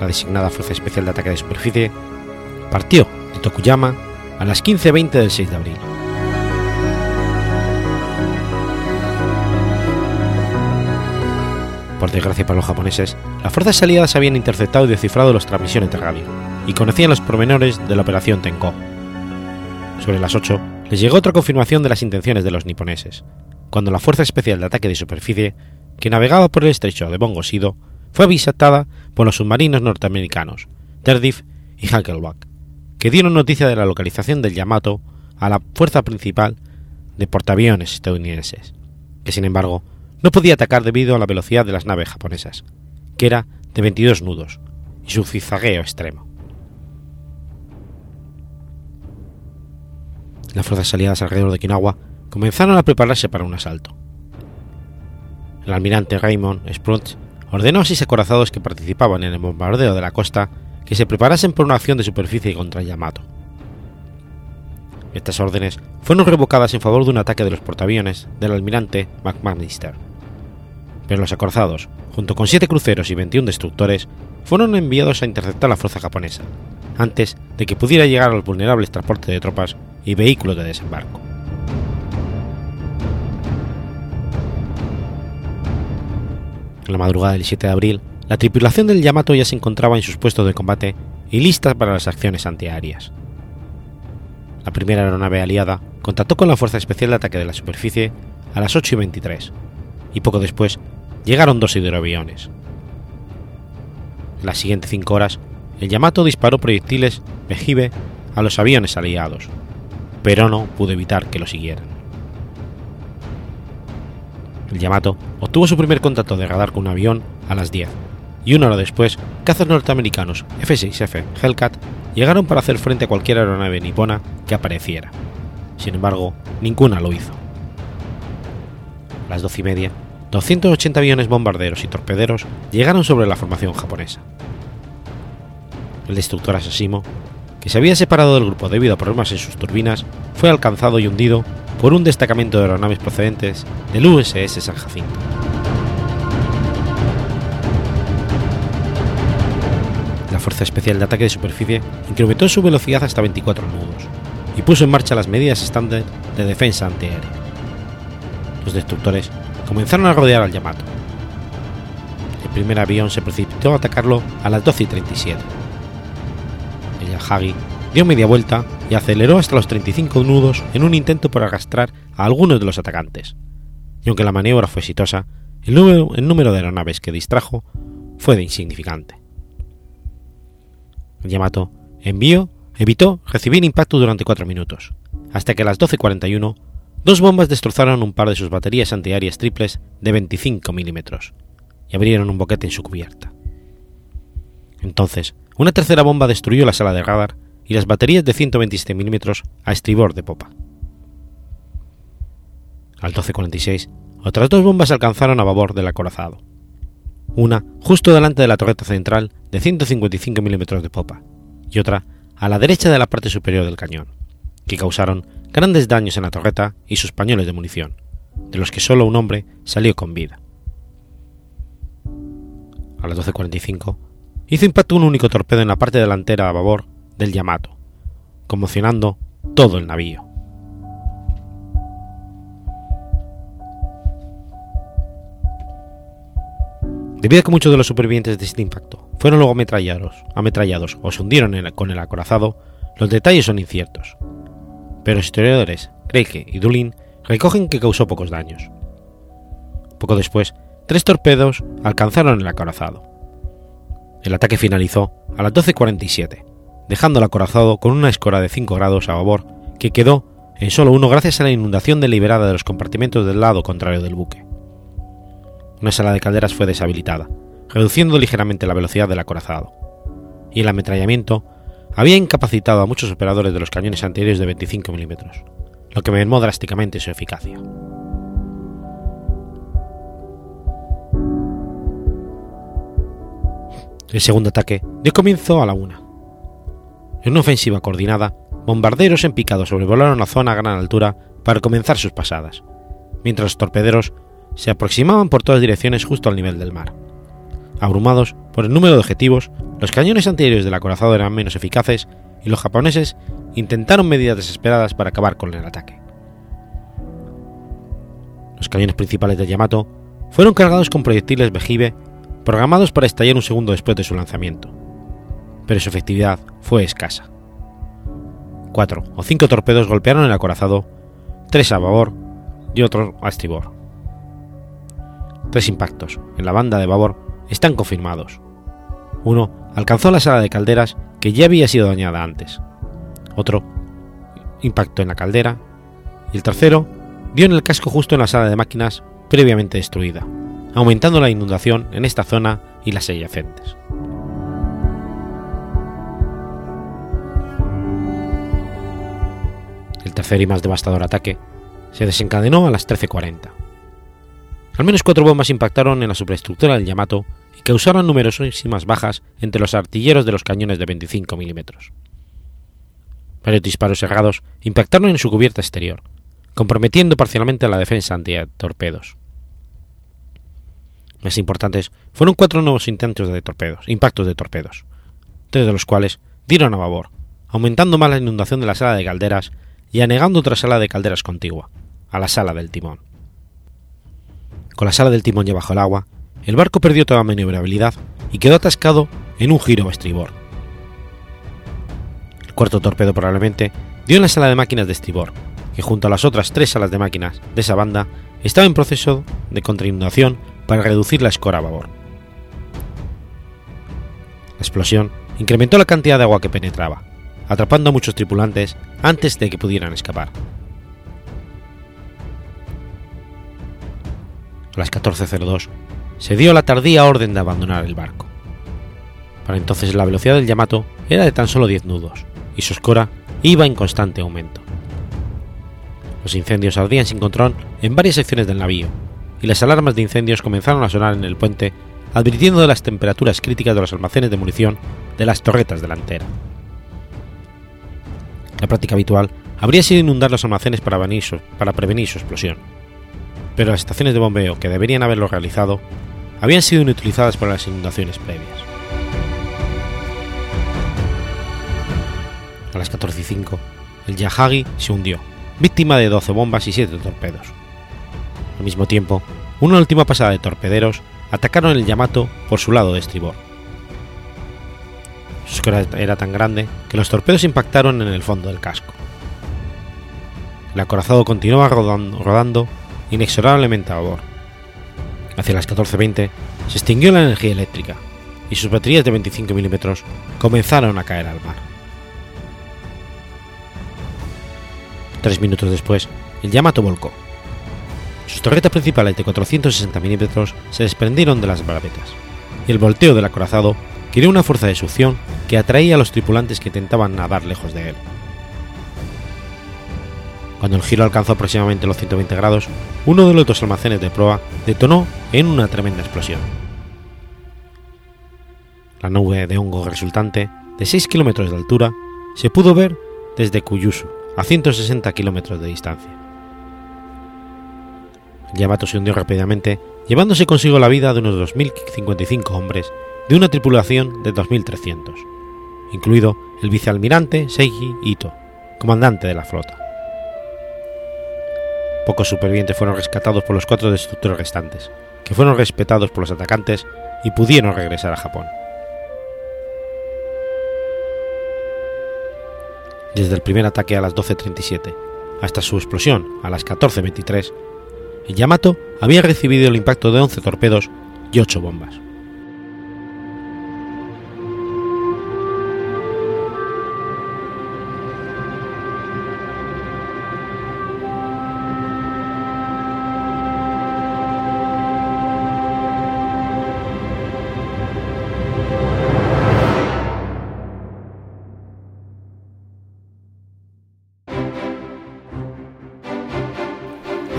La designada Fuerza Especial de Ataque de Superficie partió de Tokuyama a las 15.20 del 6 de abril. Por desgracia para los japoneses, las fuerzas aliadas habían interceptado y descifrado las transmisiones de radio y conocían los pormenores de la operación Tenko. Sobre las 8 les llegó otra confirmación de las intenciones de los niponeses, cuando la Fuerza Especial de Ataque de Superficie, que navegaba por el estrecho de Bongosido, fue avisatada por los submarinos norteamericanos, Terdif y Hackelback, que dieron noticia de la localización del Yamato a la fuerza principal de portaaviones estadounidenses, que sin embargo no podía atacar debido a la velocidad de las naves japonesas, que era de 22 nudos, y su zigzagueo extremo. Las fuerzas aliadas alrededor de Okinawa comenzaron a prepararse para un asalto. El almirante Raymond Spruance ordenó a seis acorazados que participaban en el bombardeo de la costa que se preparasen por una acción de superficie contra Yamato. Estas órdenes fueron revocadas en favor de un ataque de los portaaviones del almirante McMaster. Pero los acorazados, junto con siete cruceros y 21 destructores, fueron enviados a interceptar la fuerza japonesa, antes de que pudiera llegar a los vulnerables transportes de tropas y vehículos de desembarco. La madrugada del 7 de abril, la tripulación del Yamato ya se encontraba en sus puestos de combate y lista para las acciones antiaéreas. La primera aeronave aliada contactó con la Fuerza Especial de Ataque de la Superficie a las 8 y 23, y poco después llegaron dos hidroaviones. En las siguientes cinco horas, el Yamato disparó proyectiles Vejibe a los aviones aliados, pero no pudo evitar que lo siguieran. El Yamato obtuvo su primer contacto de radar con un avión a las 10, y una hora después, cazas norteamericanos F-6F Hellcat llegaron para hacer frente a cualquier aeronave nipona que apareciera. Sin embargo, ninguna lo hizo. A las doce y media, 280 aviones bombarderos y torpederos llegaron sobre la formación japonesa. El destructor Asesimo, que se había separado del grupo debido a problemas en sus turbinas, fue alcanzado y hundido por un destacamento de aeronaves procedentes del USS San Jacinto. La Fuerza Especial de Ataque de Superficie incrementó su velocidad hasta 24 nudos y puso en marcha las medidas estándar de defensa antiaérea. Los destructores comenzaron a rodear al Yamato. El primer avión se precipitó a atacarlo a las 12 y 37, Yahagi dio media vuelta y aceleró hasta los 35 nudos en un intento por arrastrar a algunos de los atacantes. Y aunque la maniobra fue exitosa, el número, de aeronaves que distrajo fue de insignificante. El Yamato envió, evitó recibir impacto durante cuatro minutos, hasta que a las 12.41 dos bombas destrozaron un par de sus baterías antiaéreas triples de 25 milímetros y abrieron un boquete en su cubierta. Entonces, una tercera bomba destruyó la sala de radar y las baterías de 127 milímetros a estribor de popa. Al 12.46, otras dos bombas alcanzaron a babor del acorazado. Una justo delante de la torreta central de 155 milímetros de popa y otra a la derecha de la parte superior del cañón, que causaron grandes daños en la torreta y sus pañoles de munición, de los que solo un hombre salió con vida. A las 12.45 hizo impacto un único torpedo en la parte delantera a babor del Yamato, conmocionando todo el navío. Debido a que muchos de los supervivientes de este impacto fueron luego ametrallados, ametrallados o se hundieron con el acorazado, los detalles son inciertos. Pero los historiadores Kreike y Dulin recogen que causó pocos daños. Poco después, tres torpedos alcanzaron el acorazado. El ataque finalizó a las 12.47, dejando el acorazado con una escora de 5 grados a babor que quedó en solo uno gracias a la inundación deliberada de los compartimentos del lado contrario del buque una sala de calderas fue deshabilitada, reduciendo ligeramente la velocidad del acorazado, y el ametrallamiento había incapacitado a muchos operadores de los cañones anteriores de 25 milímetros, lo que mermó drásticamente su eficacia. El segundo ataque dio comienzo a la una. En una ofensiva coordinada, bombarderos en picado sobrevolaron la zona a gran altura para comenzar sus pasadas, mientras los torpederos se aproximaban por todas direcciones justo al nivel del mar. Abrumados por el número de objetivos, los cañones anteriores del acorazado eran menos eficaces y los japoneses intentaron medidas desesperadas para acabar con el ataque. Los cañones principales de Yamato fueron cargados con proyectiles vejibe programados para estallar un segundo después de su lanzamiento, pero su efectividad fue escasa. Cuatro o cinco torpedos golpearon el acorazado, tres a babor y otro a estribor. Tres impactos en la banda de babor están confirmados. Uno alcanzó la sala de calderas que ya había sido dañada antes. Otro impacto en la caldera. Y el tercero dio en el casco justo en la sala de máquinas previamente destruida, aumentando la inundación en esta zona y las adyacentes. El tercer y más devastador ataque se desencadenó a las 13.40. Al menos cuatro bombas impactaron en la superestructura del Yamato y causaron numerosísimas bajas entre los artilleros de los cañones de 25 milímetros. Varios disparos cerrados impactaron en su cubierta exterior, comprometiendo parcialmente la defensa anti-torpedos. Más importantes fueron cuatro nuevos intentos de torpedos, impactos de torpedos, tres de los cuales dieron a babor, aumentando más la inundación de la sala de calderas y anegando otra sala de calderas contigua, a la sala del timón. Con la sala del timón ya bajo el agua, el barco perdió toda maniobrabilidad y quedó atascado en un giro a estribor. El cuarto torpedo probablemente dio en la sala de máquinas de estribor, que junto a las otras tres salas de máquinas de esa banda estaba en proceso de contrainundación para reducir la escora a babor. La explosión incrementó la cantidad de agua que penetraba, atrapando a muchos tripulantes antes de que pudieran escapar. a las 14.02, se dio la tardía orden de abandonar el barco. Para entonces la velocidad del Yamato era de tan solo 10 nudos, y su escora iba en constante aumento. Los incendios ardían sin control en varias secciones del navío, y las alarmas de incendios comenzaron a sonar en el puente, advirtiendo de las temperaturas críticas de los almacenes de munición de las torretas delanteras. La práctica habitual habría sido inundar los almacenes para prevenir su explosión pero las estaciones de bombeo que deberían haberlo realizado habían sido inutilizadas por las inundaciones previas. A las 14.05, el Yahagi se hundió, víctima de 12 bombas y 7 torpedos. Al mismo tiempo, una última pasada de torpederos atacaron el Yamato por su lado de estribor. Su escuela era tan grande que los torpedos impactaron en el fondo del casco. El acorazado continuaba rodando, rodando inexorablemente a babor. Hacia las 14.20 se extinguió la energía eléctrica y sus baterías de 25 milímetros comenzaron a caer al mar. Tres minutos después, el Yamato volcó. Sus torretas principales de 460 milímetros se desprendieron de las barbetas, y el volteo del acorazado creó una fuerza de succión que atraía a los tripulantes que intentaban nadar lejos de él. Cuando el giro alcanzó aproximadamente los 120 grados, uno de los dos almacenes de proa detonó en una tremenda explosión. La nube de hongo resultante, de 6 kilómetros de altura, se pudo ver desde Kuyusu, a 160 kilómetros de distancia. El Yamato se hundió rápidamente, llevándose consigo la vida de unos 2.055 hombres de una tripulación de 2.300, incluido el vicealmirante Seiji Ito, comandante de la flota. Pocos supervivientes fueron rescatados por los cuatro destructores restantes, que fueron respetados por los atacantes y pudieron regresar a Japón. Desde el primer ataque a las 12.37 hasta su explosión a las 14.23, el Yamato había recibido el impacto de 11 torpedos y 8 bombas.